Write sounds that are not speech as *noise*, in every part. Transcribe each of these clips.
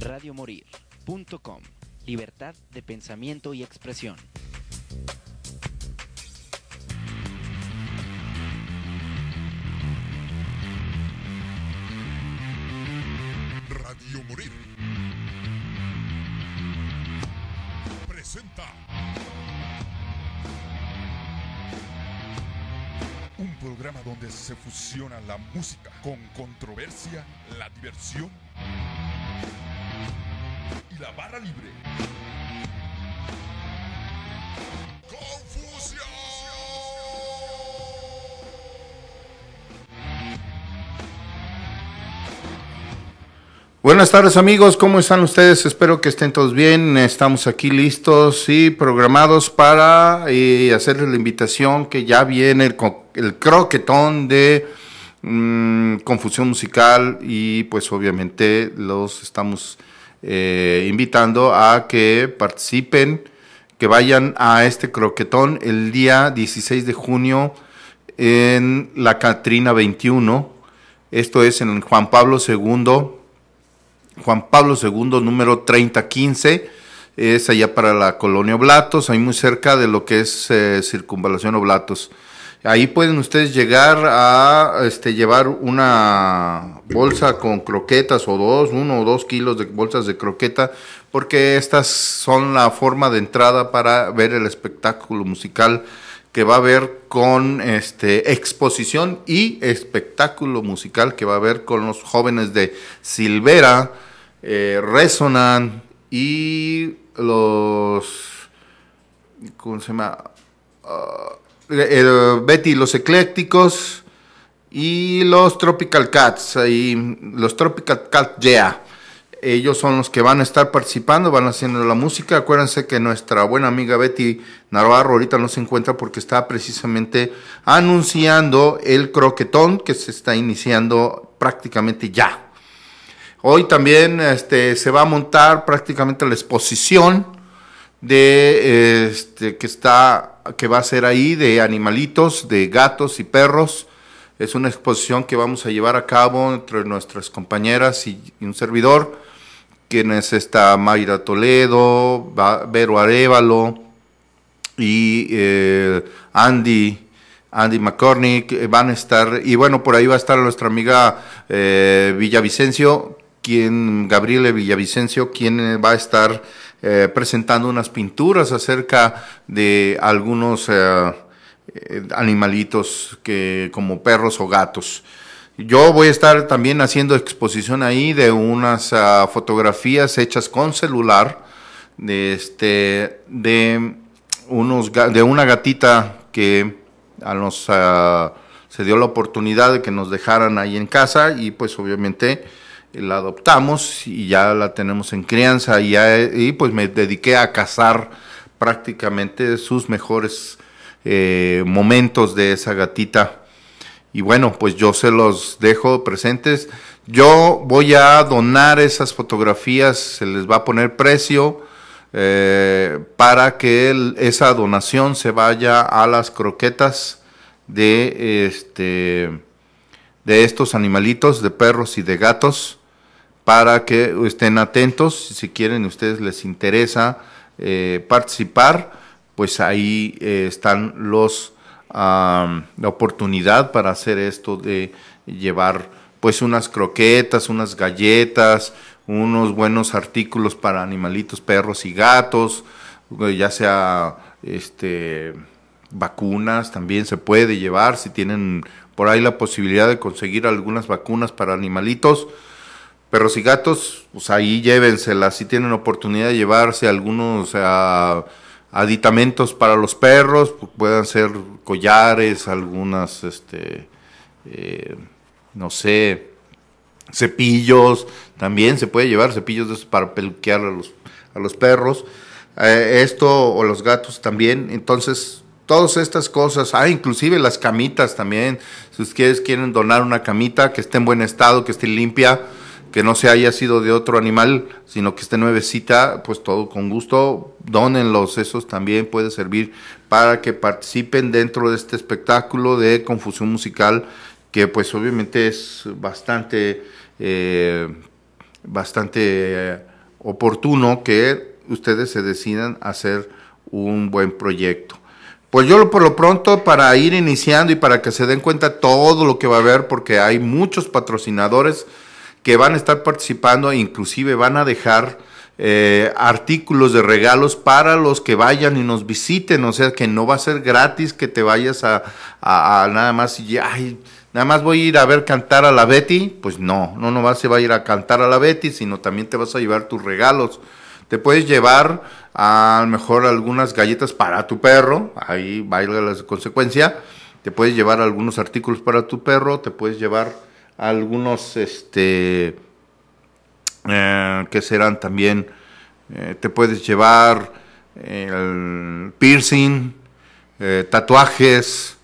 radiomorir.com. Libertad de pensamiento y expresión. Radio Morir. Presenta. Un programa donde se fusiona la música con controversia, la diversión la barra libre. ¡Confusión! Buenas tardes amigos, ¿cómo están ustedes? Espero que estén todos bien. Estamos aquí listos y programados para eh, hacerles la invitación que ya viene el, el croquetón de mm, confusión musical y pues obviamente los estamos eh, invitando a que participen, que vayan a este croquetón el día 16 de junio en la Catrina 21. Esto es en Juan Pablo II. Juan Pablo II, número 3015, es allá para la colonia Oblatos, ahí muy cerca de lo que es eh, Circunvalación Oblatos. Ahí pueden ustedes llegar a este, llevar una bolsa con croquetas o dos, uno o dos kilos de bolsas de croqueta, porque estas son la forma de entrada para ver el espectáculo musical que va a haber con este exposición y espectáculo musical que va a haber con los jóvenes de Silvera, eh, Resonan y los ¿cómo se llama? Ah, eh, Betty y los eclécticos y los Tropical Cats, ahí, los Tropical Cat Yeah. Ellos son los que van a estar participando, van haciendo la música. Acuérdense que nuestra buena amiga Betty Navarro ahorita no se encuentra porque está precisamente anunciando el croquetón que se está iniciando prácticamente ya. Hoy también este, se va a montar prácticamente la exposición de este que está que va a ser ahí de animalitos, de gatos y perros. Es una exposición que vamos a llevar a cabo entre nuestras compañeras y, un servidor, quienes está Mayra Toledo, Vero Arevalo y eh, Andy. Andy McCormick eh, van a estar, y bueno, por ahí va a estar nuestra amiga eh, Villavicencio, quien, Gabriele Villavicencio, quien va a estar eh, presentando unas pinturas acerca de algunos eh, eh, animalitos que, como perros o gatos. Yo voy a estar también haciendo exposición ahí de unas ah, fotografías hechas con celular de este de unos de una gatita que a nos ah, se dio la oportunidad de que nos dejaran ahí en casa y pues obviamente la adoptamos y ya la tenemos en crianza y, ya- y pues me dediqué a cazar prácticamente sus mejores eh, momentos de esa gatita. Y bueno, pues yo se los dejo presentes. Yo voy a donar esas fotografías, se les va a poner precio eh, para que esa donación se vaya a las croquetas de este de estos animalitos, de perros y de gatos, para que estén atentos. Si quieren, ustedes les interesa eh, participar, pues ahí eh, están los am, la oportunidad para hacer esto de llevar pues unas croquetas, unas galletas, unos buenos artículos para animalitos, perros y gatos, eh, ya sea este vacunas también se puede llevar si tienen por ahí la posibilidad de conseguir algunas vacunas para animalitos perros y gatos pues ahí llévenselas si tienen oportunidad de llevarse algunos ah, aditamentos para los perros puedan ser collares algunas este eh, no sé cepillos, también se puede llevar cepillos de esos para peluquear a los, a los perros, eh, esto o los gatos también, entonces todas estas cosas, ah, inclusive las camitas también, si ustedes quieren donar una camita que esté en buen estado, que esté limpia, que no se haya sido de otro animal, sino que esté nuevecita, pues todo con gusto, dónenlos, esos también puede servir para que participen dentro de este espectáculo de confusión musical, que pues obviamente es bastante, eh, bastante eh, oportuno que ustedes se decidan a hacer un buen proyecto. Pues yo por lo pronto para ir iniciando y para que se den cuenta todo lo que va a haber, porque hay muchos patrocinadores que van a estar participando e inclusive van a dejar eh, artículos de regalos para los que vayan y nos visiten, o sea que no va a ser gratis que te vayas a, nada más y ay, nada más voy a ir a ver cantar a la Betty, pues no, no no vas a ir a cantar a la Betty, sino también te vas a llevar tus regalos. Te puedes llevar a lo mejor algunas galletas para tu perro, ahí valga la consecuencia, te puedes llevar algunos artículos para tu perro, te puedes llevar algunos, este, eh, que serán también, eh, te puedes llevar el piercing, eh, tatuajes,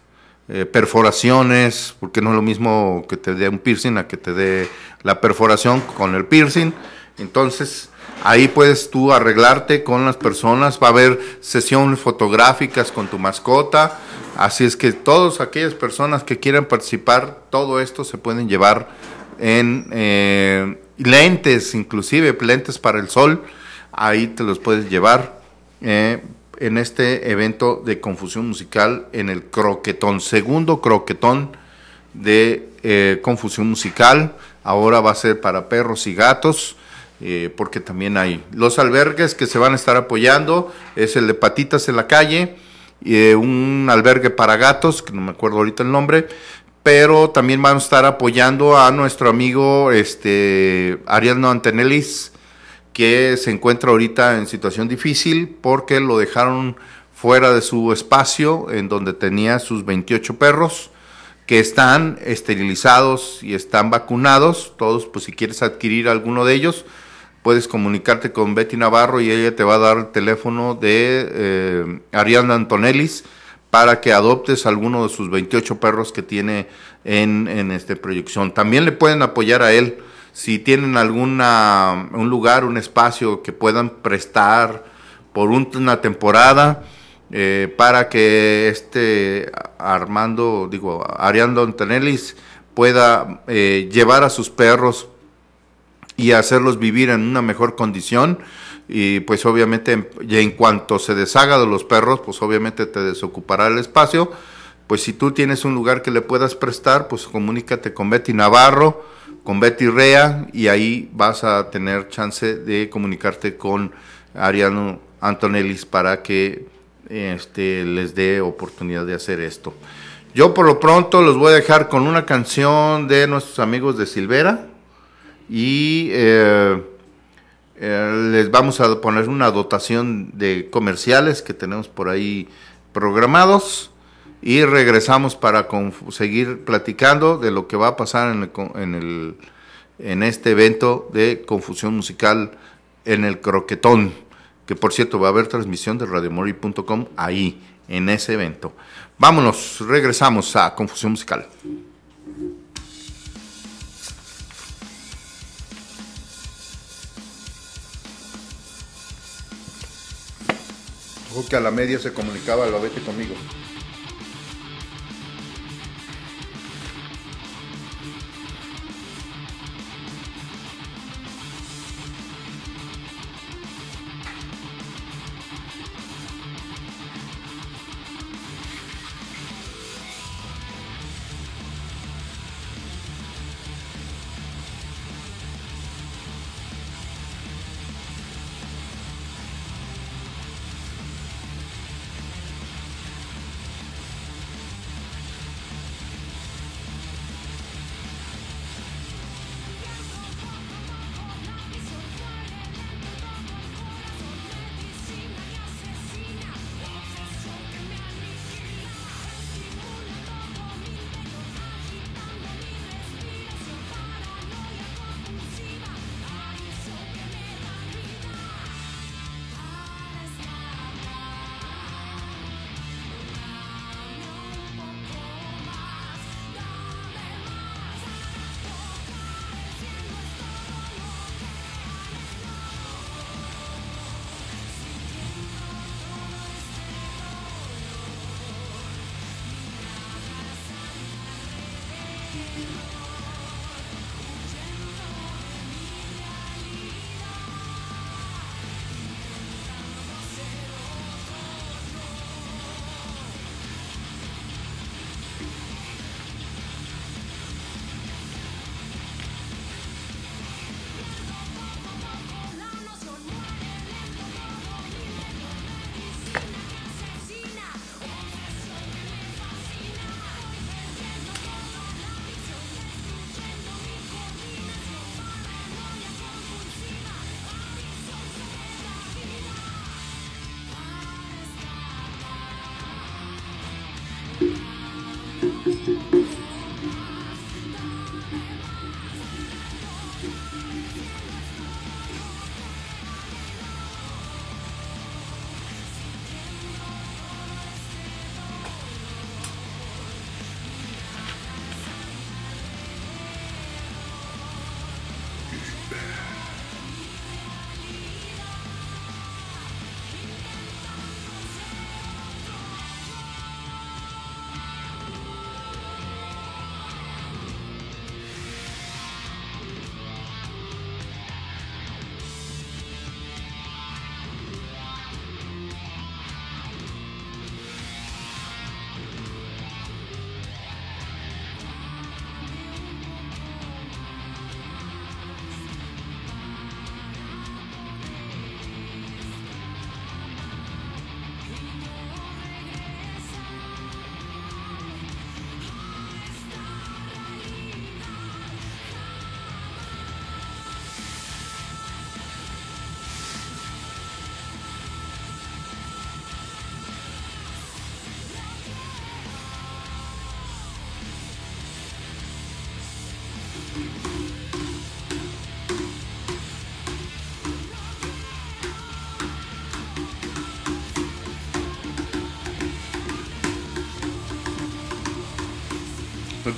perforaciones, porque no es lo mismo que te dé un piercing a que te dé la perforación con el piercing. Entonces, Ahí puedes tú arreglarte con las personas, va a haber sesiones fotográficas con tu mascota, así es que todas aquellas personas que quieran participar, todo esto se pueden llevar en eh, lentes, inclusive lentes para el sol, ahí te los puedes llevar eh, en este evento de confusión musical en el croquetón, segundo croquetón de eh, confusión musical, ahora va a ser para perros y gatos eh, porque también hay los albergues que se van a estar apoyando, es el de Patitas en la calle, eh, un albergue para gatos, que no me acuerdo ahorita el nombre, pero también van a estar apoyando a nuestro amigo este, Ariadno Antenelis, que se encuentra ahorita en situación difícil porque lo dejaron fuera de su espacio en donde tenía sus 28 perros que están esterilizados y están vacunados, todos pues si quieres adquirir alguno de ellos, puedes comunicarte con Betty Navarro y ella te va a dar el teléfono de eh, Ariana Antonellis para que adoptes alguno de sus 28 perros que tiene en, en esta proyección. También le pueden apoyar a él si tienen alguna un lugar, un espacio que puedan prestar por una temporada eh, para que este Armando, digo, Ariando Antonellis pueda eh, llevar a sus perros y hacerlos vivir en una mejor condición. Y pues obviamente ya en cuanto se deshaga de los perros pues obviamente te desocupará el espacio. Pues si tú tienes un lugar que le puedas prestar pues comunícate con Betty Navarro con Betty Rea y ahí vas a tener chance de comunicarte con Ariano Antonellis para que este, les dé oportunidad de hacer esto. Yo por lo pronto los voy a dejar con una canción de nuestros amigos de Silvera, y eh, eh, les vamos a poner una dotación de comerciales que tenemos por ahí programados y regresamos para seguir platicando de lo que va a pasar en, en, el, en este evento de confusión musical en el croquetón, que por cierto va a haber transmisión de radiomori.com ahí, en ese evento. Vámonos, regresamos a confusión musical. Que a la media se comunicaba, lo vete conmigo.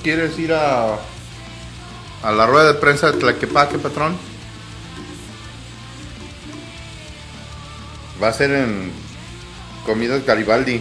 Quieres ir a, a la rueda de prensa de Tlaquepaque, patrón? Va a ser en Comidas Garibaldi.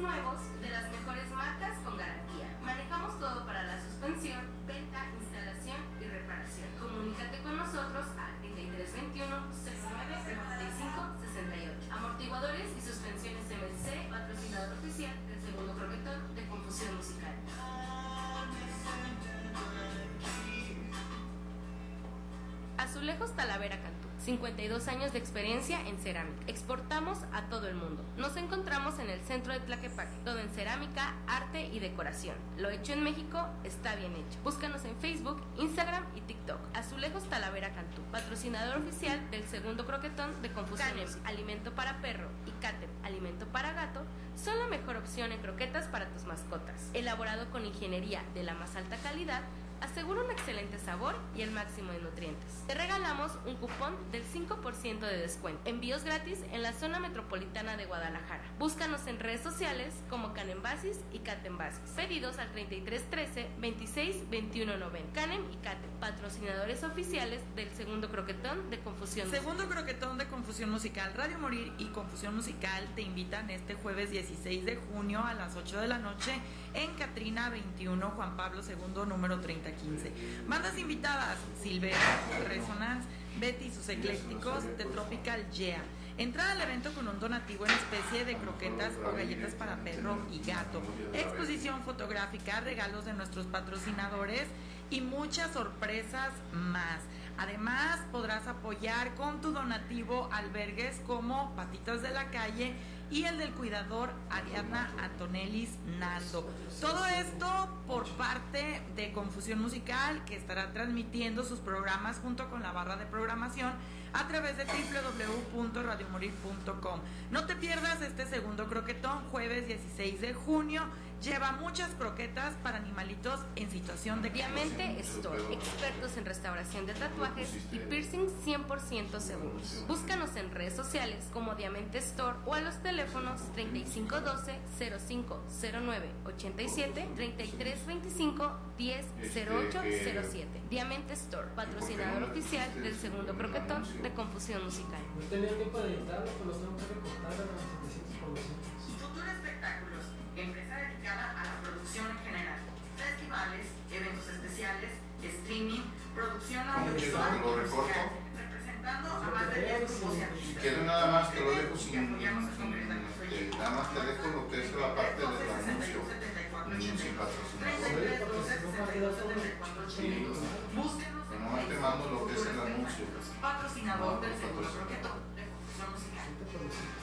Nuevos de las mejores marcas con garantía. Manejamos todo para la suspensión, venta, instalación y reparación. Comunícate con nosotros al 3321 69 95 68. Amortiguadores y suspensiones MC, patrocinador oficial del segundo croquetón de confusión musical. Azulejos Talavera Cantú. 52 años de experiencia en cerámica. Exportamos a todo el mundo. Nos encontramos en el centro de Tlaquepaque, todo en cerámica, arte y decoración. Lo hecho en México está bien hecho. Búscanos en Facebook, Instagram y TikTok. Azulejos Talavera Cantú. Patrocinador oficial del segundo croquetón de Confusión. Canem, alimento para perro, y Catem, alimento para gato, son la mejor opción en croquetas para tus mascotas. Elaborado con ingeniería de la más alta calidad, asegura un excelente sabor y el máximo de nutrientes. Te regalamos un cupón del 5% de descuento. Envíos gratis en la zona metropolitana de Guadalajara. Búscanos en redes sociales como Canembasis y Catembasis. Pedidos al 3313 26 21 90. Canem y Catem, patrocinadores oficiales del segundo croquetón de Confusión. Segundo croquetón de Confusión Musical. Radio Morir y Confusión Musical te invitan este jueves 16 de junio a las 8 de la noche en Catrina 21 Juan Pablo II número 3015. Bandas invitadas: Silvera, Resonance, Betty y sus eclécticos de Tropical Yeah. Entrada al evento con un donativo en especie de croquetas o galletas para perro y gato. Exposición fotográfica, regalos de nuestros patrocinadores y muchas sorpresas más. Además, podrás apoyar con tu donativo albergues como Patitas de la Calle y el del cuidador Ariadna Antonelis Nando. Todo esto por parte de Confusión Musical que estará transmitiendo sus programas junto con la barra de programación a través de www.radiomorir.com. No te pierdas este segundo croquetón jueves 16 de junio. Lleva muchas croquetas para animalitos en situación de Diamante Store, expertos en restauración de tatuajes y piercing 100% seguros. Búscanos en redes sociales como Diamante Store o a los teléfonos 3512 0509 87 3325 100807. Diamante Store, patrocinador oficial del segundo croquetón de Confusión Musical. No tenía tiempo de editarlo, pero los tengo que recortar dedicada a la producción en general, festivales, eventos especiales, streaming, producción audiovisual y ¿Lo recorto? musical, representando a más de 10 grupos y artistas. Quiero nada más que lo dejo sin, eh, nada más te dejo lo que es la parte del anuncio. 33 sin patrocinador. 12 Sí. Búsquenos Nomás te mando lo que es el anuncio. Patrocinador del patrocinador. croquetón de Confusión Musical.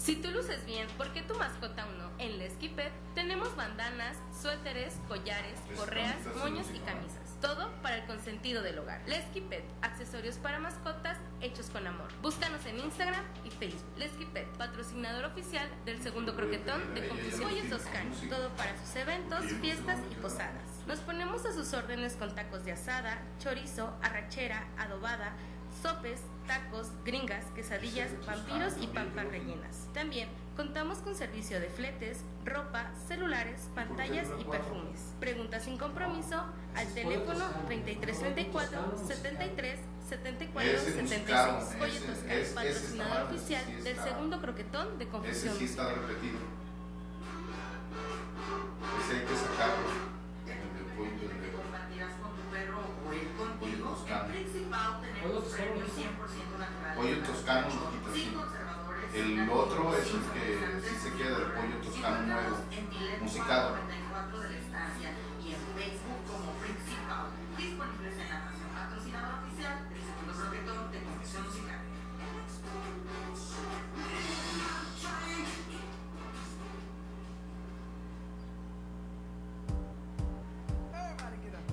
Si tú luces bien, ¿por qué tu mascota aún no? En Pet tenemos bandanas, suéteres, collares, correas, moños y camisas. Todo para el consentido del hogar. Pet, accesorios para mascotas hechos con amor. Búscanos en Instagram y Facebook. Pet, patrocinador oficial del segundo croquetón de Confusión Toscano. Todo para sus eventos, fiestas y posadas. Nos ponemos a sus órdenes con tacos de asada, chorizo, arrachera, adobada, sopes, tacos, gringas, quesadillas, vampiros y pampas rellenas. También contamos con servicio de fletes, ropa, celulares, pantallas y perfumes. Pregunta sin compromiso al teléfono 3334 73 74 Ese es 76. caro, Pollo ese- Toscano, ese- ese patrocinador oficial del segundo croquetón de Ese confusión. sí está repetido. Ese hay que sacarlo. Toscano, conservadores. El otro es el que sí se queda del pollo toscano nuevo, musicado. 94 de la estancia y en Facebook como Principal. Disponibles en la nación patrocinador oficial del segundo croquetón de Confusión Musical.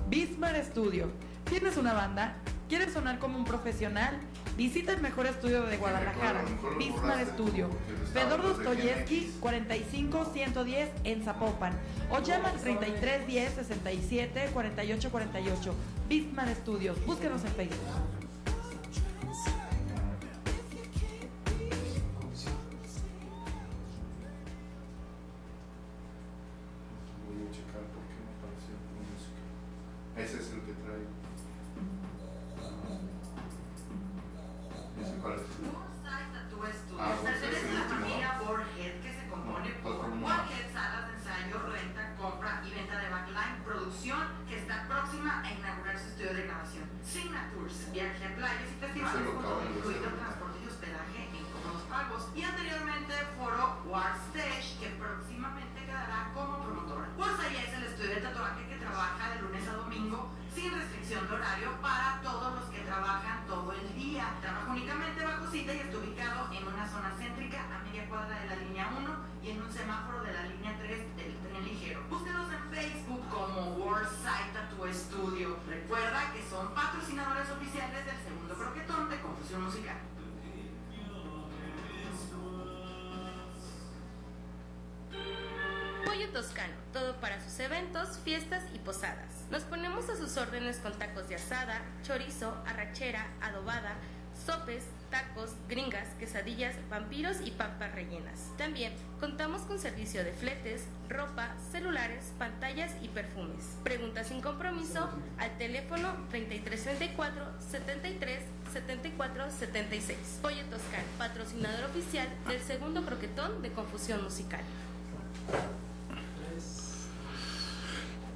Bismar Studio. ¿Tienes una banda? ¿Quieres sonar como un profesional? Visita el mejor estudio de Guadalajara, Bismar Studio. Fedor Dostoyevsky 45110 en Zapopan. O llama al 3310 67 48 48. Bismar Studios. Búsquenos en Facebook. Playas y festivales acaban todo de incluido transporte y hospedaje en cómodos pagos. Y anteriormente foro War Stage que próximamente quedará como promotora. Warsay es el estudio de tatuaje que trabaja de lunes a domingo sin restricción de horario para eventos, fiestas y posadas. Nos ponemos a sus órdenes con tacos de asada, chorizo, arrachera, adobada, sopes, tacos, gringas, quesadillas, vampiros y papas rellenas. También contamos con servicio de fletes, ropa, celulares, pantallas y perfumes. Pregunta sin compromiso al teléfono 3334 73 74 76. Pollo Toscano, patrocinador oficial del segundo croquetón de Confusión Musical.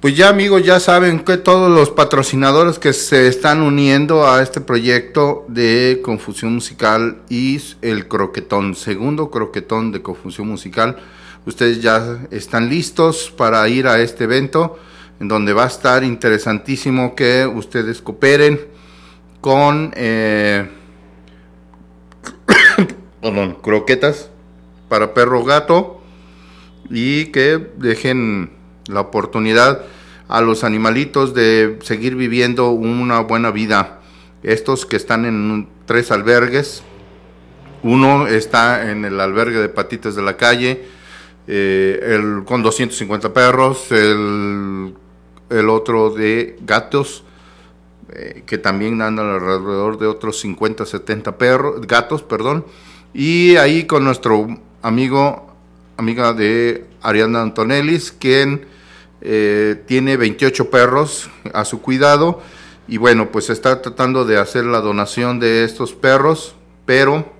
Pues ya amigos, ya saben que todos los patrocinadores que se están uniendo a este proyecto de Confusión Musical y el croquetón, segundo croquetón de Confusión Musical, ustedes ya están listos para ir a este evento en donde va a estar interesantísimo que ustedes cooperen con eh, *coughs* croquetas para perro gato y que dejen la oportunidad a los animalitos de seguir viviendo una buena vida. Estos que están en tres albergues, uno está en el albergue de patitas de la calle, eh, el, con 250 perros, el, el otro de gatos, eh, que también andan alrededor de otros 50, 70 perros, gatos, perdón, y ahí con nuestro amigo, amiga de Ariana Antonellis, quien eh, tiene 28 perros a su cuidado y bueno, pues está tratando de hacer la donación de estos perros, pero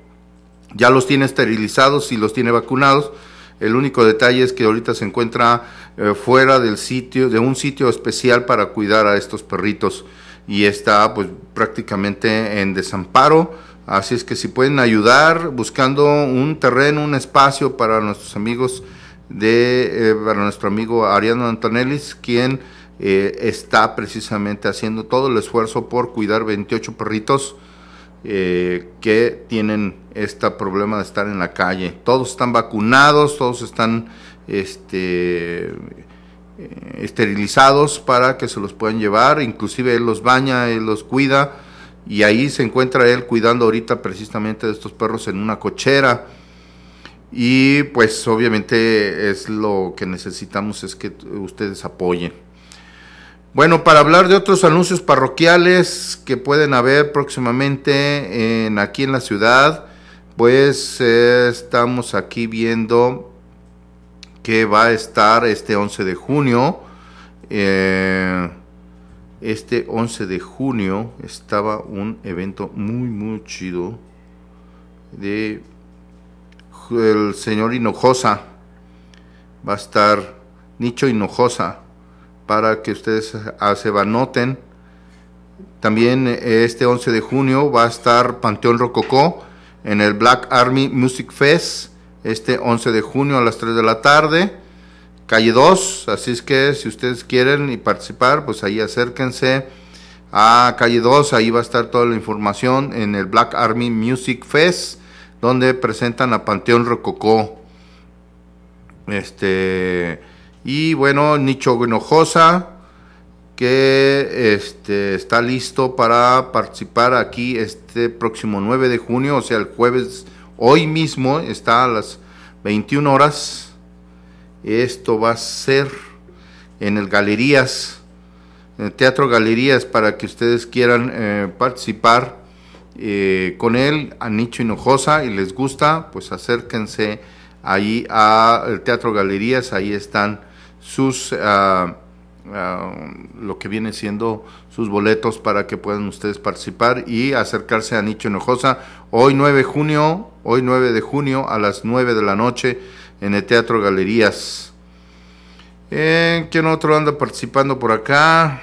ya los tiene esterilizados y los tiene vacunados. El único detalle es que ahorita se encuentra eh, fuera del sitio, de un sitio especial para cuidar a estos perritos y está pues prácticamente en desamparo. Así es que si pueden ayudar buscando un terreno, un espacio para nuestros amigos de eh, nuestro amigo Ariano Antonellis, quien eh, está precisamente haciendo todo el esfuerzo por cuidar 28 perritos eh, que tienen este problema de estar en la calle. Todos están vacunados, todos están este, esterilizados para que se los puedan llevar, inclusive él los baña, él los cuida. Y ahí se encuentra él cuidando ahorita precisamente de estos perros en una cochera y pues obviamente es lo que necesitamos es que ustedes apoyen. Bueno, para hablar de otros anuncios parroquiales que pueden haber próximamente en, aquí en la ciudad, pues estamos aquí viendo que va a estar este 11 de junio. Eh, este 11 de junio estaba un evento muy, muy chido de el señor Hinojosa. Va a estar Nicho Hinojosa para que ustedes se anoten. También eh, este 11 de junio va a estar Panteón Rococó en el Black Army Music Fest este 11 de junio a las 3 de la tarde, calle 2, así es que si ustedes quieren y participar, pues ahí acérquense a calle 2, ahí va a estar toda la información en el Black Army Music Fest donde presentan a Panteón Rococó. Este, y bueno, Nicho Hinojosa, que este, está listo para participar aquí este próximo 9 de junio, o sea, el jueves, hoy mismo, está a las 21 horas. Esto va a ser en el Galerías, en el Teatro Galerías, para que ustedes quieran eh, participar eh, con él, a Nicho Hinojosa, y les gusta, pues acérquense ahí al Teatro Galerías, ahí están sus, ah, ah, lo que viene siendo sus boletos para que puedan ustedes participar y acercarse a Nicho Hinojosa hoy 9 de junio, hoy 9 de junio a las 9 de la noche en el Teatro Galerías. Eh, ¿Quién otro anda participando por acá?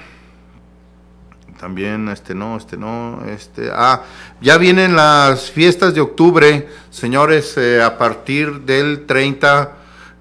También este no, este no, este ah, ya vienen las fiestas de octubre, señores, eh, a partir del 30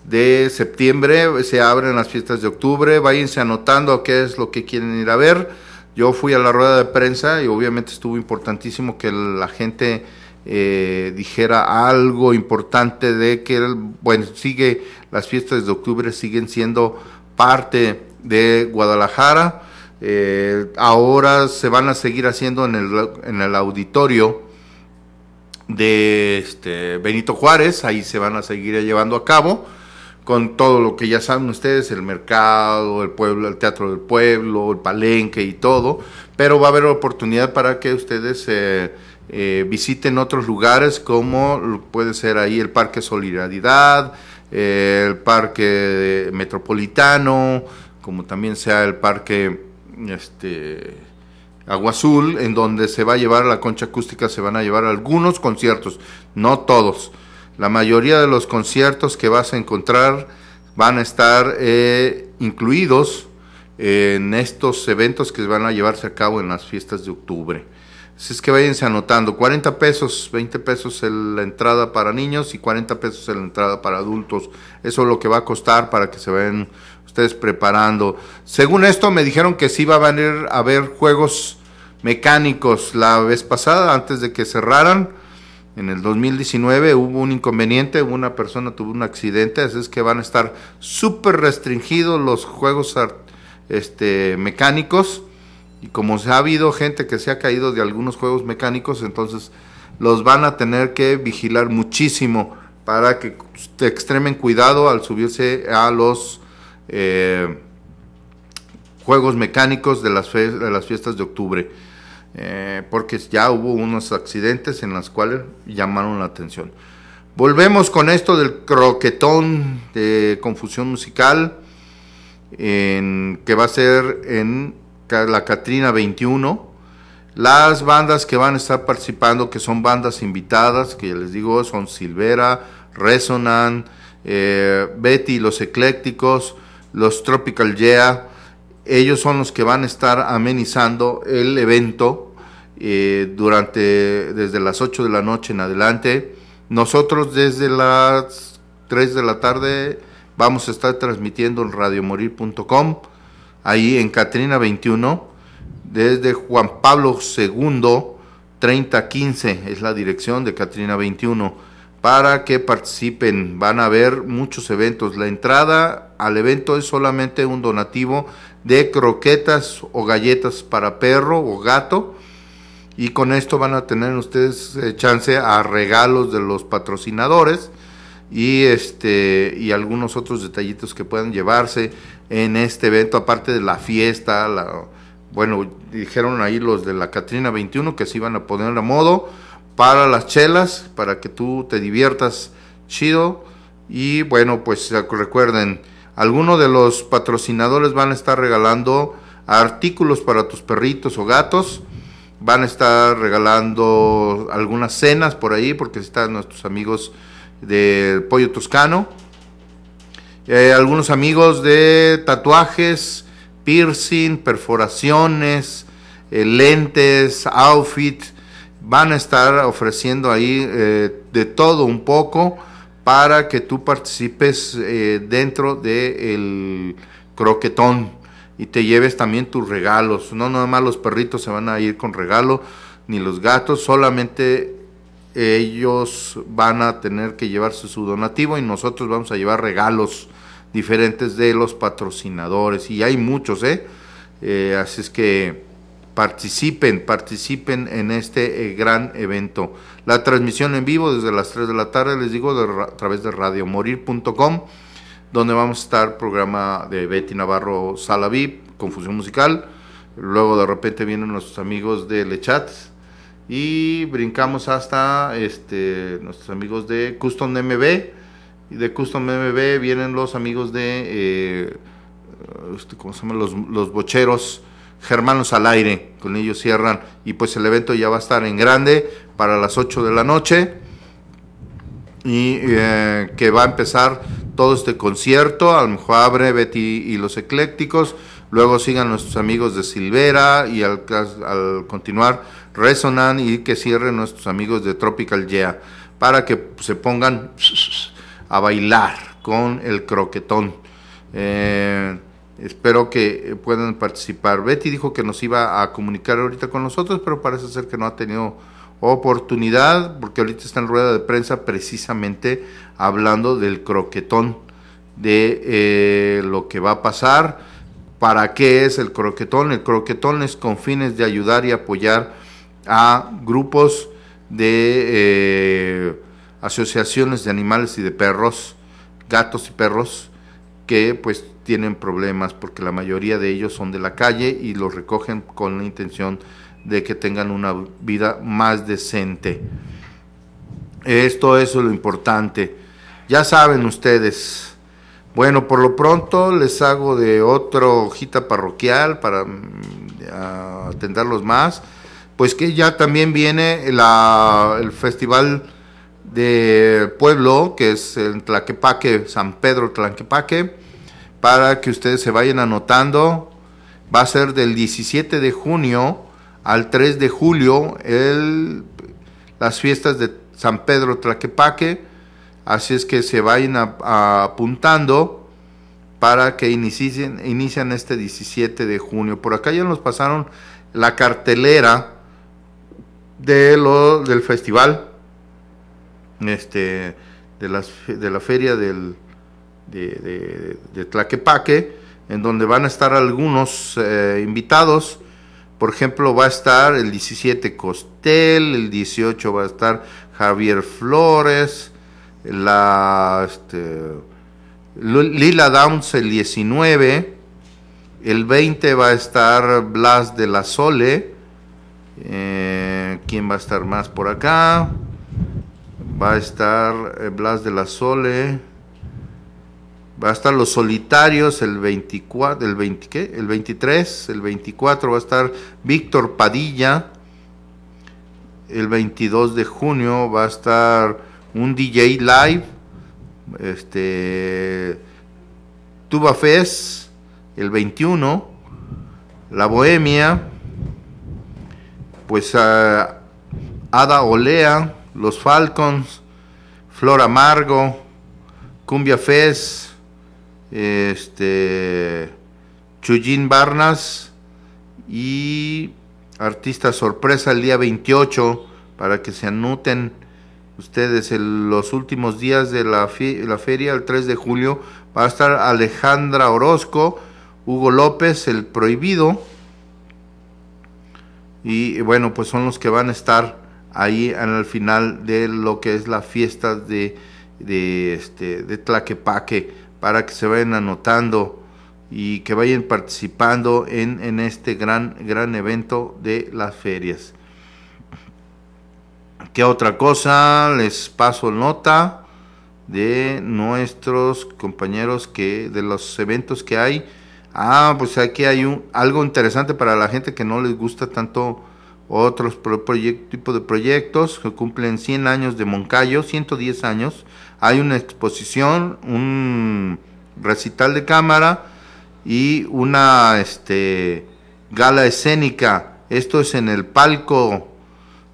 de septiembre se abren las fiestas de octubre, váyanse anotando qué es lo que quieren ir a ver. Yo fui a la rueda de prensa y obviamente estuvo importantísimo que la gente eh, dijera algo importante de que, bueno, sigue, las fiestas de octubre siguen siendo parte de Guadalajara eh, ahora se van a seguir haciendo en el, en el auditorio de este, Benito Juárez, ahí se van a seguir llevando a cabo, con todo lo que ya saben ustedes, el mercado, el pueblo, el teatro del pueblo, el palenque y todo, pero va a haber oportunidad para que ustedes eh, eh, visiten otros lugares como puede ser ahí el Parque Solidaridad, el Parque Metropolitano, como también sea el Parque este, Agua Azul, en donde se va a llevar la concha acústica, se van a llevar algunos conciertos, no todos la mayoría de los conciertos que vas a encontrar van a estar eh, incluidos en estos eventos que van a llevarse a cabo en las fiestas de octubre. Así es que váyanse anotando, 40 pesos, 20 pesos la entrada para niños y 40 pesos en la entrada para adultos. Eso es lo que va a costar para que se vayan ustedes preparando. Según esto me dijeron que sí va a venir a haber juegos mecánicos la vez pasada, antes de que cerraran en el 2019 hubo un inconveniente, una persona tuvo un accidente, así es que van a estar súper restringidos los juegos este, mecánicos. Y como se ha habido gente que se ha caído de algunos juegos mecánicos, entonces los van a tener que vigilar muchísimo para que extremen cuidado al subirse a los eh, juegos mecánicos de las, de las fiestas de octubre. Eh, porque ya hubo unos accidentes en los cuales llamaron la atención. Volvemos con esto del croquetón de confusión musical, que va a ser en la Catrina 21. Las bandas que van a estar participando, que son bandas invitadas, que ya les digo, son Silvera, Resonant, eh, Betty, los Eclécticos, los Tropical Yeah, ellos son los que van a estar amenizando el evento eh, durante desde las 8 de la noche en adelante. Nosotros desde las 3 de la tarde vamos a estar transmitiendo en radiomorir.com, ahí en Catrina 21, desde Juan Pablo II 3015 es la dirección de Catrina 21 para que participen. Van a haber muchos eventos. La entrada al evento es solamente un donativo de croquetas o galletas para perro o gato. Y con esto van a tener ustedes eh, chance a regalos de los patrocinadores y este y algunos otros detallitos que puedan llevarse en este evento aparte de la fiesta, bueno, dijeron ahí los de la Catrina 21 que se iban a poner a modo para las chelas, para que tú te diviertas chido y bueno, pues recuerden algunos de los patrocinadores van a estar regalando artículos para tus perritos o gatos. Van a estar regalando algunas cenas por ahí, porque están nuestros amigos del Pollo Toscano. Eh, algunos amigos de tatuajes, piercing, perforaciones, eh, lentes, outfit. Van a estar ofreciendo ahí eh, de todo un poco para que tú participes eh, dentro del croquetón y te lleves también tus regalos. No nada más los perritos se van a ir con regalo, ni los gatos, solamente ellos van a tener que llevarse su donativo y nosotros vamos a llevar regalos diferentes de los patrocinadores. Y hay muchos, ¿eh? eh así es que participen, participen en este eh, gran evento. La transmisión en vivo desde las 3 de la tarde, les digo, a través de radiomorir.com, donde vamos a estar programa de Betty Navarro Salaví, Confusión Musical. Luego de repente vienen nuestros amigos de Lechat y brincamos hasta este, nuestros amigos de Custom MB. Y de Custom MB vienen los amigos de, eh, este, ¿cómo se llama? Los, los bocheros Germanos al aire, con ellos cierran y pues el evento ya va a estar en grande para las 8 de la noche y eh, que va a empezar todo este concierto, a lo mejor abre Betty y los eclécticos, luego sigan nuestros amigos de Silvera y al, al continuar Resonan y que cierren nuestros amigos de Tropical Yeah para que se pongan a bailar con el croquetón. Eh, Espero que puedan participar. Betty dijo que nos iba a comunicar ahorita con nosotros, pero parece ser que no ha tenido oportunidad, porque ahorita está en rueda de prensa precisamente hablando del croquetón, de eh, lo que va a pasar, para qué es el croquetón. El croquetón es con fines de ayudar y apoyar a grupos de eh, asociaciones de animales y de perros gatos y perros que pues tienen problemas porque la mayoría de ellos son de la calle y los recogen con la intención de que tengan una vida más decente. Esto es lo importante. Ya saben ustedes. Bueno, por lo pronto les hago de otro hojita parroquial para mm, atenderlos más. Pues que ya también viene el festival de pueblo, que es el Tlaquepaque, San Pedro Tlaquepaque, para que ustedes se vayan anotando. Va a ser del 17 de junio al 3 de julio el, las fiestas de San Pedro Tlaquepaque, así es que se vayan apuntando para que inicien, inician este 17 de junio. Por acá ya nos pasaron la cartelera de lo, del festival, este, de, las, de la feria del, de, de, Tlaquepaque, en donde van a estar algunos eh, invitados por ejemplo, va a estar el 17 Costel, el 18 va a estar Javier Flores, la este, Lila Downs el 19, el 20 va a estar Blas de la Sole, eh, ¿quién va a estar más por acá? Va a estar eh, Blas de la Sole, Va a estar los solitarios el 24, el 20, ¿qué? El 23, el 24 va a estar Víctor Padilla. El 22 de junio va a estar un DJ live. Este Tuba Fest el 21. La Bohemia. Pues Ada Olea, Los Falcons, Flor Amargo, Cumbia Fest este Chuyín Barnas y artista sorpresa el día 28 para que se anoten ustedes. En los últimos días de la, feria el 3 de julio va a estar Alejandra Orozco Hugo López el prohibido y bueno pues son los que van a estar ahí al final de lo que es la fiesta de de este de Tlaquepaque para que se vayan anotando y que vayan participando en, en este gran, gran evento de las ferias. ¿Qué otra cosa? Les paso nota de nuestros compañeros que de los eventos que hay. Ah, pues aquí hay un, algo interesante para la gente que no les gusta tanto otros tipos de proyectos que cumplen 100 años de Moncayo, 110 años hay una exposición, un recital de cámara y una este, gala escénica. Esto es en el palco,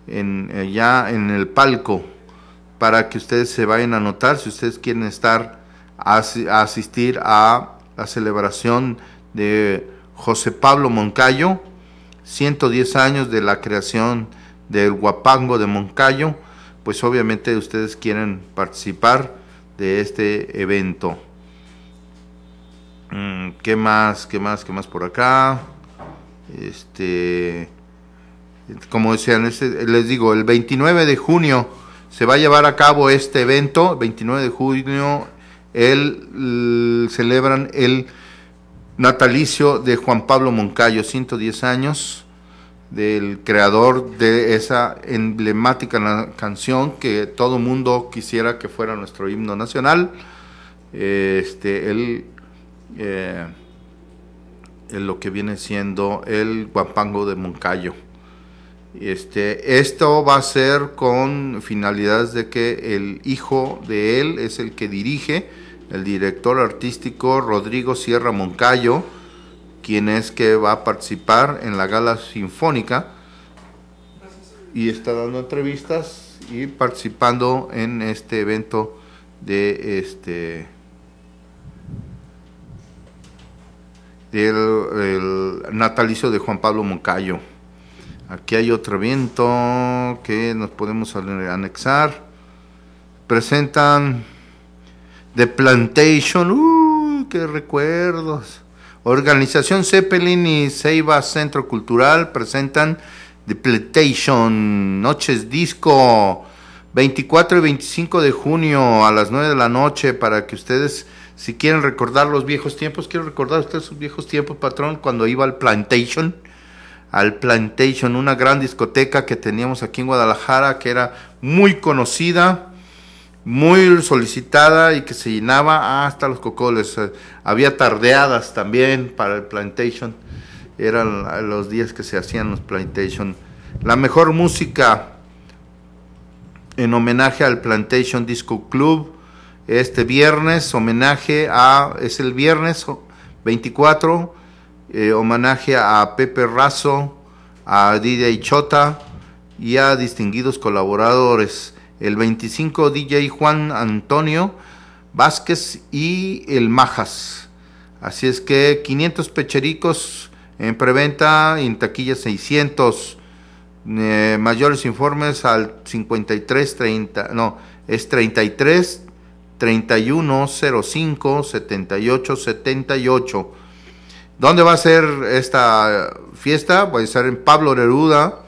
en, ya en el palco, para que ustedes se vayan a notar si ustedes quieren estar a, asistir a la celebración de José Pablo Moncayo, 110 años de la creación del Guapango de Moncayo pues obviamente ustedes quieren participar de este evento. Mm, ¿Qué más? ¿Qué más? ¿Qué más por acá? Este, como decían, este, les digo, el 29 de junio se va a llevar a cabo este evento. 29 de junio el, celebran el natalicio de Juan Pablo Moncayo, 110 años del creador de esa emblemática canción que todo mundo quisiera que fuera nuestro himno nacional. Este, él, eh, lo que viene siendo el guapango de Moncayo. Este, esto va a ser con finalidades de que el hijo de él es el que dirige, el director artístico Rodrigo Sierra Moncayo, quien es que va a participar en la gala sinfónica y está dando entrevistas y participando en este evento de este del natalicio de Juan Pablo Moncayo. Aquí hay otro evento que nos podemos anexar. Presentan The Plantation. ¡Uh! ¡Qué recuerdos! Organización Zeppelin y Ceiba Centro Cultural presentan The Plantation, Noches Disco, 24 y 25 de junio a las 9 de la noche para que ustedes, si quieren recordar los viejos tiempos, quiero recordar ustedes sus viejos tiempos, patrón, cuando iba al Plantation, al Plantation, una gran discoteca que teníamos aquí en Guadalajara, que era muy conocida, muy solicitada y que se llenaba hasta los cocoles. Eh, había tardeadas también para el Plantation, eran los días que se hacían los Plantation. La mejor música en homenaje al Plantation Disco Club este viernes, homenaje a, es el viernes 24, eh, homenaje a Pepe Razo, a DJ Chota y a distinguidos colaboradores. El 25 DJ Juan Antonio Vázquez y el Majas. Así es que 500 pechericos en preventa en taquilla 600. Eh, mayores informes al 53 30, no, es 33 31 05 78 78. ¿Dónde va a ser esta fiesta? Va a ser en Pablo Neruda,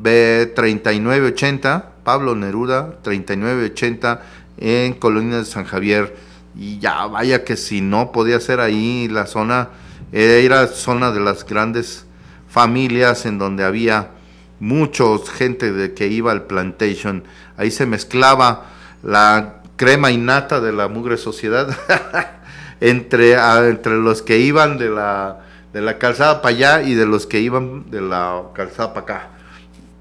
B3980, Pablo Neruda, 3980, en Colonia de San Javier. Y ya, vaya que si no podía ser ahí la zona, era zona de las grandes familias en donde había muchos gente de que iba al plantation. Ahí se mezclaba la crema innata de la mugre sociedad *laughs* entre, entre los que iban de la, de la calzada para allá y de los que iban de la calzada para acá.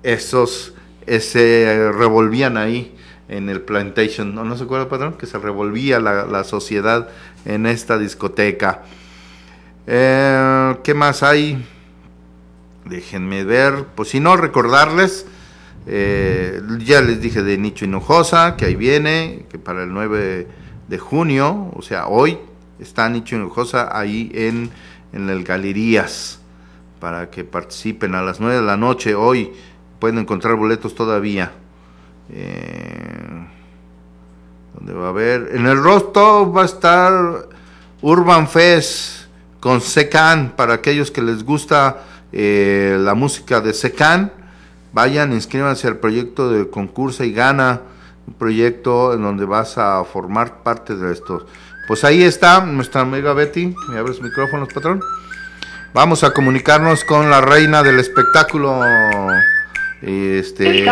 Esos se revolvían ahí en el plantation. ¿No, ¿No se acuerda, patrón? Que se revolvía la, la sociedad en esta discoteca. Eh, ¿Qué más hay? Déjenme ver, pues si no, recordarles, eh, ya les dije de Nicho Hinojosa, que ahí viene, que para el 9 de junio, o sea, hoy está Nicho Hinojosa ahí en, en el Galerías, para que participen a las 9 de la noche, hoy pueden encontrar boletos todavía. Eh, ¿Dónde va a haber? En el Rostov va a estar Urban Fest con Secan, para aquellos que les gusta eh, la música de Secan, vayan, inscríbanse al proyecto de concurso y gana un proyecto en donde vas a formar parte de esto. Pues ahí está nuestra amiga Betty. ¿Me abres micrófonos, patrón? Vamos a comunicarnos con la reina del espectáculo. Este,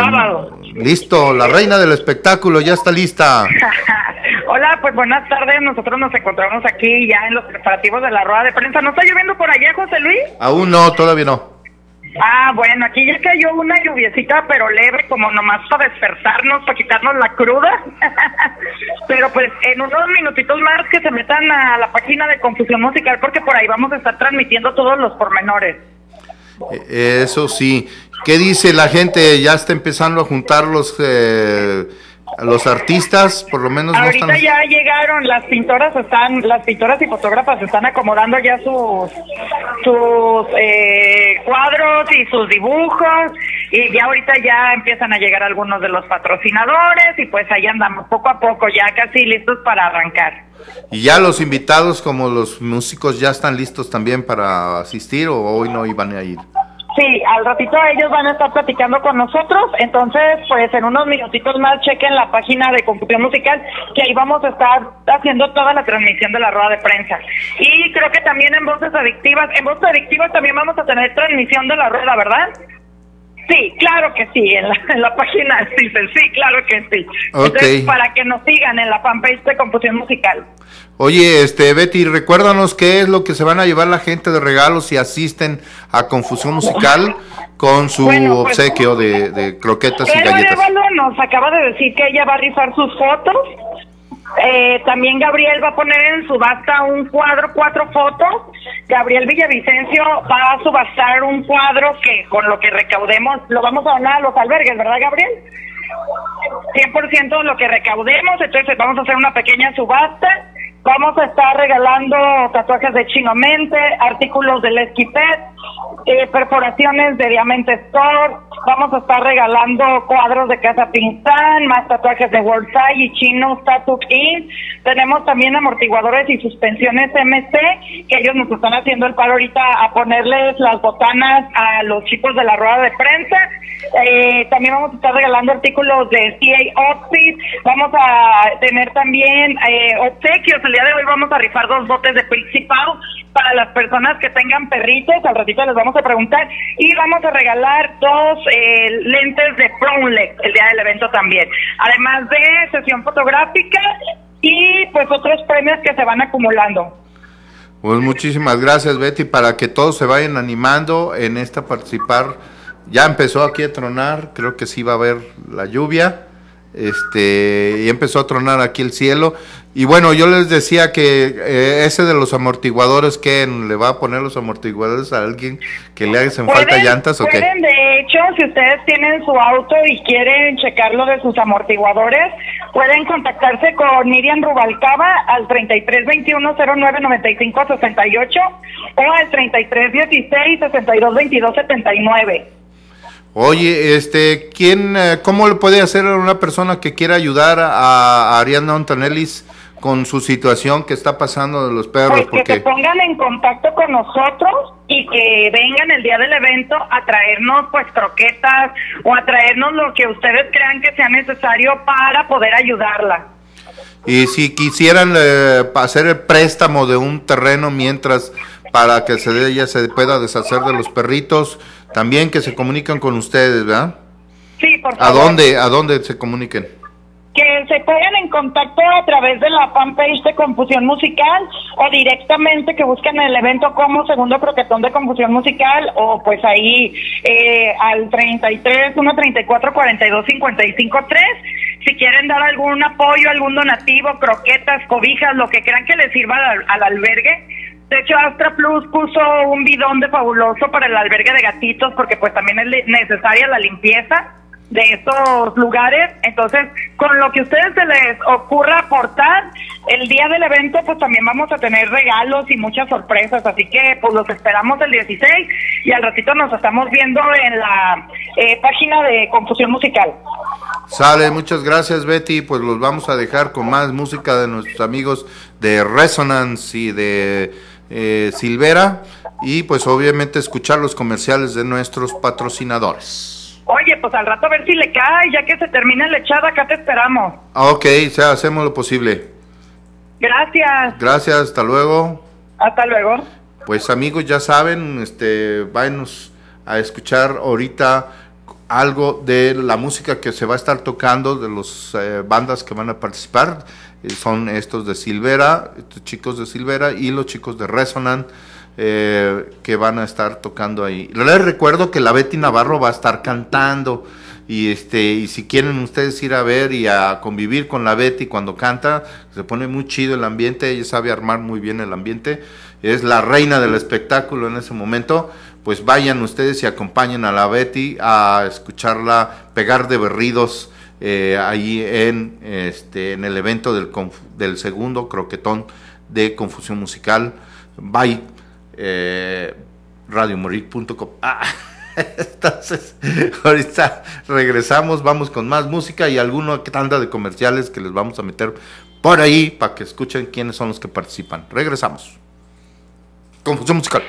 listo, la reina del espectáculo ya está lista. *laughs* Hola, pues buenas tardes. Nosotros nos encontramos aquí ya en los preparativos de la rueda de prensa. ¿No está lloviendo por allá, José Luis? Aún no, todavía no. Ah, bueno, aquí ya cayó una lluviecita, pero leve, como nomás para despertarnos, para quitarnos la cruda. *laughs* pero pues en unos minutitos más que se metan a la página de Confusión Musical, porque por ahí vamos a estar transmitiendo todos los pormenores. Eh, eso sí. ¿Qué dice la gente? Ya está empezando a juntar los... Eh los artistas por lo menos ahorita no están... ya llegaron las pintoras están las pintoras y fotógrafas están acomodando ya sus sus eh, cuadros y sus dibujos y ya ahorita ya empiezan a llegar algunos de los patrocinadores y pues ahí andamos poco a poco ya casi listos para arrancar. Y ya los invitados como los músicos ya están listos también para asistir o hoy no iban a ir Sí, al ratito ellos van a estar platicando con nosotros, entonces pues en unos minutitos más chequen la página de Confusión Musical, que ahí vamos a estar haciendo toda la transmisión de la rueda de prensa. Y creo que también en Voces Adictivas, en Voces Adictivas también vamos a tener transmisión de la rueda, ¿verdad? Sí, claro que sí, en la, página *laughs* dicen, sí, claro que sí. Entonces, para que nos sigan en la fanpage de Confusión Musical. Oye, este Betty, recuérdanos qué es lo que se van a llevar la gente de regalos si asisten a Confusión Musical con su pues, obsequio de, croquetas y galletas. nos acaba de decir que ella va a rifar sus fotos. Eh, también Gabriel va a poner en subasta un cuadro, cuatro fotos. Gabriel Villavicencio va a subastar un cuadro que con lo que recaudemos lo vamos a donar a los albergues, ¿verdad, Gabriel? 100% de lo que recaudemos, entonces vamos a hacer una pequeña subasta Vamos a estar regalando tatuajes de Chino Mente, artículos del Esquipet, eh, perforaciones de Diamante Store, vamos a estar regalando cuadros de Casa Pinzán, más tatuajes de Worldside y Chino Tattoo Inc. Tenemos también amortiguadores y suspensiones MC, que ellos nos están haciendo el paro ahorita a ponerles las botanas a los chicos de la rueda de prensa. Eh, también vamos a estar regalando artículos de CA Outfit, vamos a tener también eh, obsequios, el día de hoy vamos a rifar dos botes de Principal para las personas que tengan perritos, al ratito les vamos a preguntar, y vamos a regalar dos eh, lentes de Prolex el día del evento también, además de sesión fotográfica y pues otros premios que se van acumulando. Pues muchísimas gracias Betty, para que todos se vayan animando en esta participar. Ya empezó aquí a tronar, creo que sí va a haber la lluvia este y empezó a tronar aquí el cielo. Y bueno yo les decía que eh, ese de los amortiguadores que le va a poner los amortiguadores a alguien que le hacen falta llantas o qué pueden, de hecho si ustedes tienen su auto y quieren checarlo de sus amortiguadores pueden contactarse con Miriam Rubalcaba al 3321099568 o al 3316622279 Oye, este, ¿quién, eh, cómo le puede hacer a una persona que quiera ayudar a, Ariana Antonellis con su situación que está pasando de los perros? Pues porque... que se pongan en contacto con nosotros y que vengan el día del evento a traernos pues croquetas o a traernos lo que ustedes crean que sea necesario para poder ayudarla. Y si quisieran eh, hacer el préstamo de un terreno mientras para que se, ella se pueda deshacer de los perritos, también que se comunican con ustedes, ¿verdad? Sí, por favor. ¿A dónde, a dónde se comuniquen? Que se pongan en contacto a través de la fanpage de Confusión Musical o directamente que busquen el evento como Segundo Croquetón de Confusión Musical o pues ahí eh, al 33 134 42 55 3 si quieren dar algún apoyo, algún donativo, croquetas, cobijas, lo que crean que les sirva al, al albergue, de hecho, Astra Plus puso un bidón de fabuloso para el albergue de gatitos porque pues también es necesaria la limpieza de estos lugares. Entonces, con lo que a ustedes se les ocurra aportar, el día del evento pues también vamos a tener regalos y muchas sorpresas. Así que pues los esperamos el 16 y al ratito nos estamos viendo en la eh, página de Confusión Musical. Sale, muchas gracias Betty. Pues los vamos a dejar con más música de nuestros amigos de Resonance y de eh, Silvera y pues obviamente escuchar los comerciales de nuestros patrocinadores. Oye, pues al rato a ver si le cae, ya que se termine la echada, acá te esperamos. Ah, ok, sea, hacemos lo posible. Gracias. Gracias, hasta luego. Hasta luego. Pues amigos, ya saben, este, váyanos a escuchar ahorita algo de la música que se va a estar tocando, de las eh, bandas que van a participar. Eh, son estos de Silvera, estos chicos de Silvera y los chicos de Resonant eh, que van a estar tocando ahí. Les recuerdo que la Betty Navarro va a estar cantando y este y si quieren ustedes ir a ver y a convivir con la Betty cuando canta, se pone muy chido el ambiente, ella sabe armar muy bien el ambiente, es la reina del espectáculo en ese momento, pues vayan ustedes y acompañen a la Betty a escucharla pegar de berridos eh, ahí en, este, en el evento del, del segundo croquetón de confusión musical. Bye. Eh, radiomorir.com. Ah, *laughs* entonces, ahorita regresamos, vamos con más música y alguna tanda de comerciales que les vamos a meter por ahí para que escuchen quiénes son los que participan. Regresamos. Confusión musical.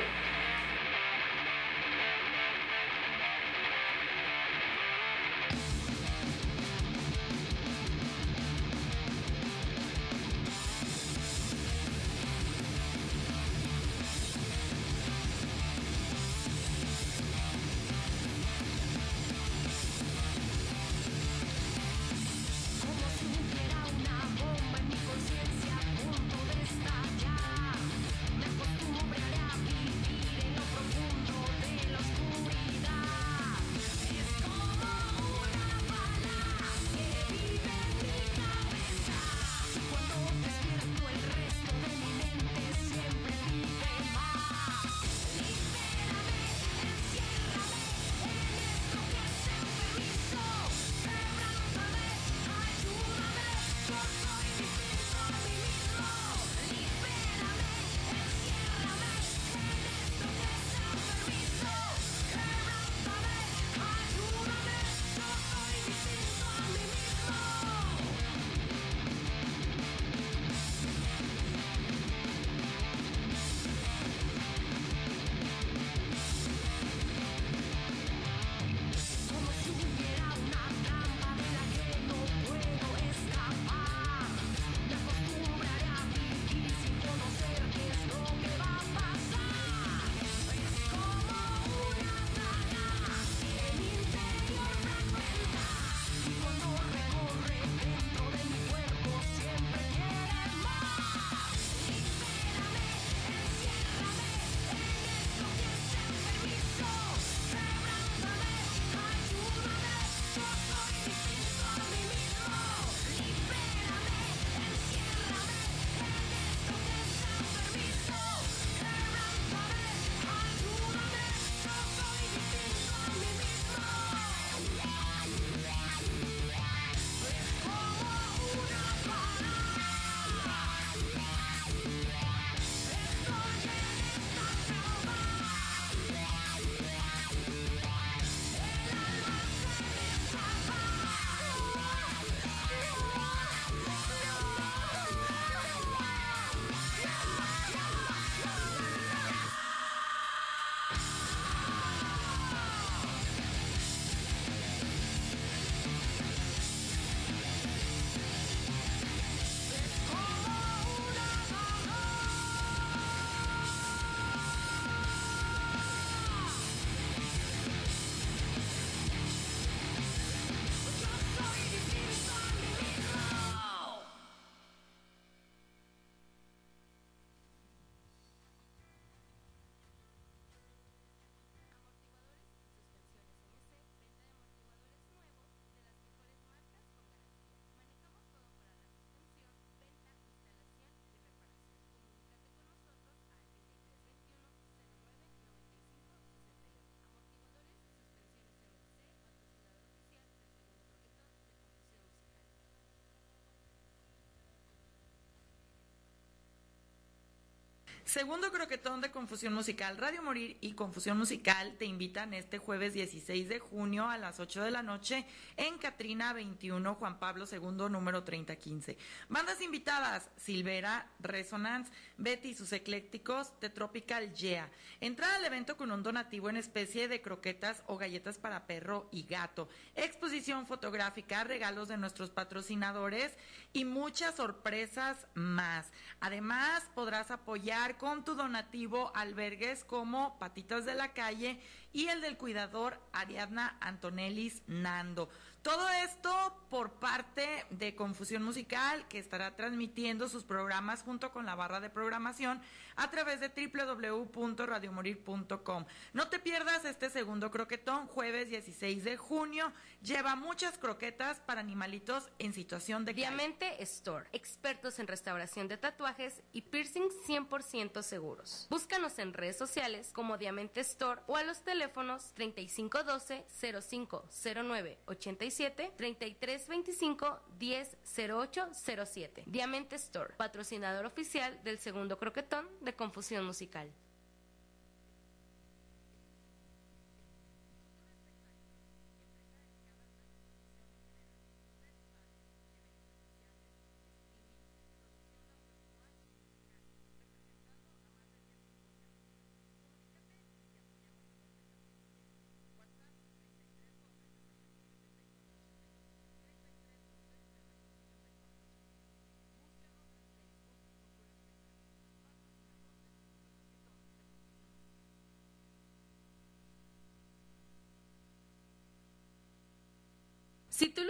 Segundo croquetón de Confusión Musical. Radio Morir y Confusión Musical te invitan este jueves 16 de junio a las 8 de la noche en Catrina 21, Juan Pablo II, número 3015. Bandas invitadas: Silvera, Resonance, Betty y sus eclécticos, The Tropical Yeah. Entrada al evento con un donativo en especie de croquetas o galletas para perro y gato. Exposición fotográfica, regalos de nuestros patrocinadores y muchas sorpresas más. Además, podrás apoyar con tu donativo albergues como Patitas de la Calle y el del cuidador Ariadna Antonelis Nando. Todo esto por parte de Confusión Musical, que estará transmitiendo sus programas junto con la barra de programación a través de www.radiomorir.com. No te pierdas este segundo croquetón, jueves 16 de junio. Lleva muchas croquetas para animalitos en situación de. Diamante Store, expertos en restauración de tatuajes y piercings 100% seguros. Búscanos en redes sociales como Diamante Store o a los teléfonos 3512 0509 87 3325 100807. Diamante Store, patrocinador oficial del segundo croquetón de Confusión Musical.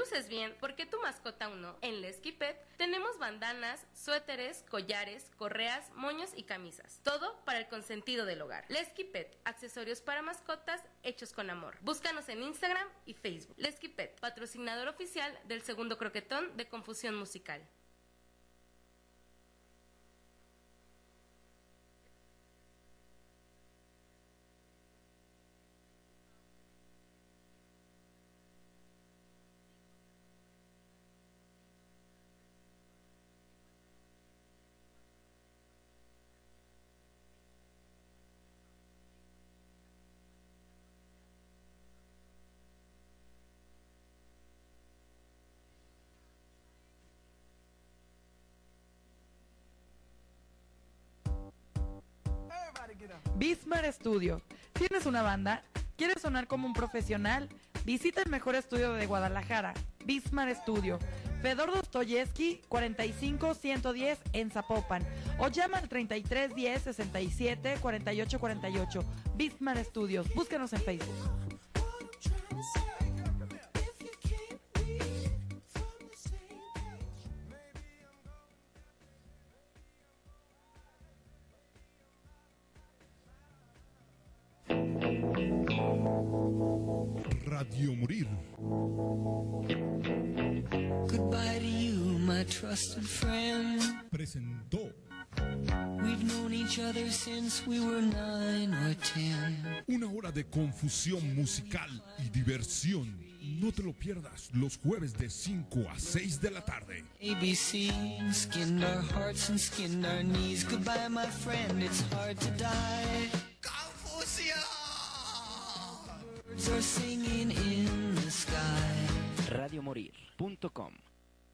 Luces bien, ¿por qué tu mascota aún no? En Lesky Pet tenemos bandanas, suéteres, collares, correas, moños y camisas. Todo para el consentido del hogar. Lesky Pet, accesorios para mascotas hechos con amor. Búscanos en Instagram y Facebook. Lesky Pet, patrocinador oficial del segundo croquetón de Confusión Musical. Bismar Studio. ¿Tienes una banda? ¿Quieres sonar como un profesional? Visita el mejor estudio de Guadalajara, Bismar Studio. Fedor Dostoyevsky, 45110 en Zapopan. O llama al 3310 67 48 48. Bismar Studios. Búscanos en Facebook. De confusión musical y diversión. No te lo pierdas los jueves de 5 a 6 de la tarde. ABC skinned our hearts and skinned our knees. Goodbye, my friend, it's hard to die. Birds are singing in the sky. Radiomorir.com